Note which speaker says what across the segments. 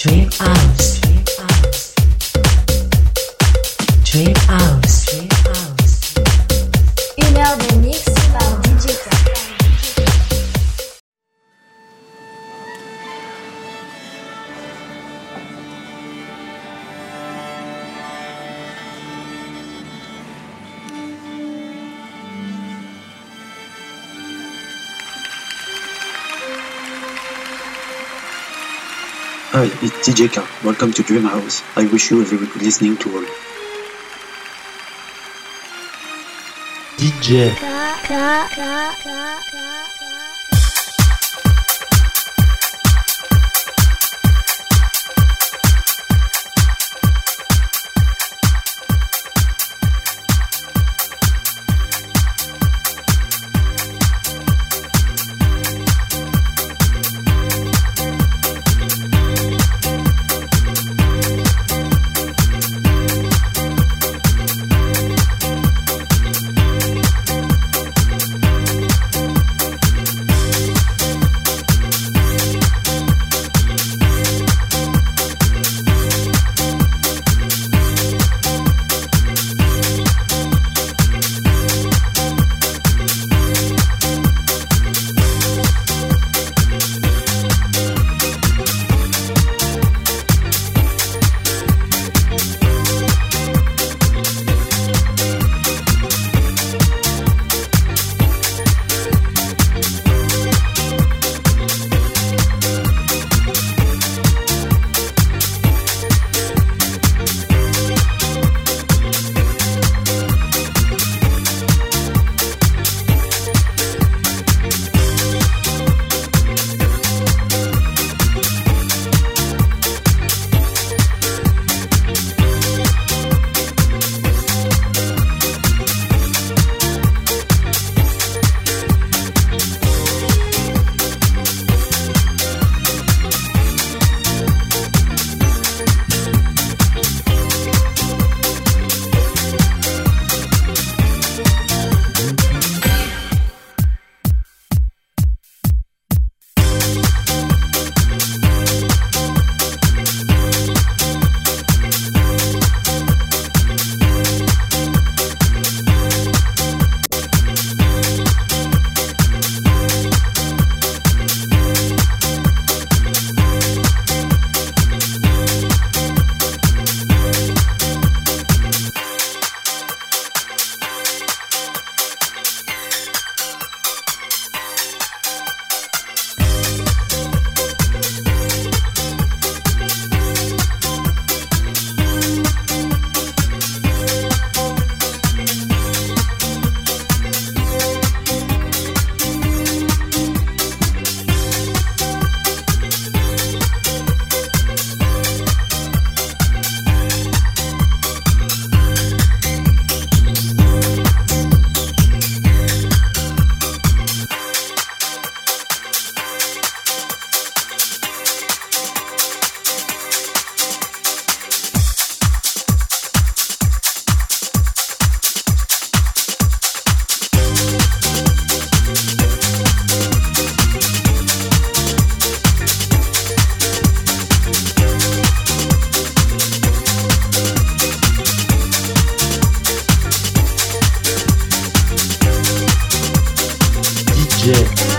Speaker 1: Trip House. Trip House.
Speaker 2: Hi, it's DJ K. Welcome to Dream House. I wish you a very good listening tour.
Speaker 3: DJ
Speaker 4: Thank
Speaker 3: legit.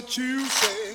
Speaker 4: what you
Speaker 5: say.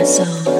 Speaker 3: my soul.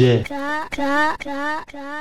Speaker 3: Jé. Cá, cá, cá, cá.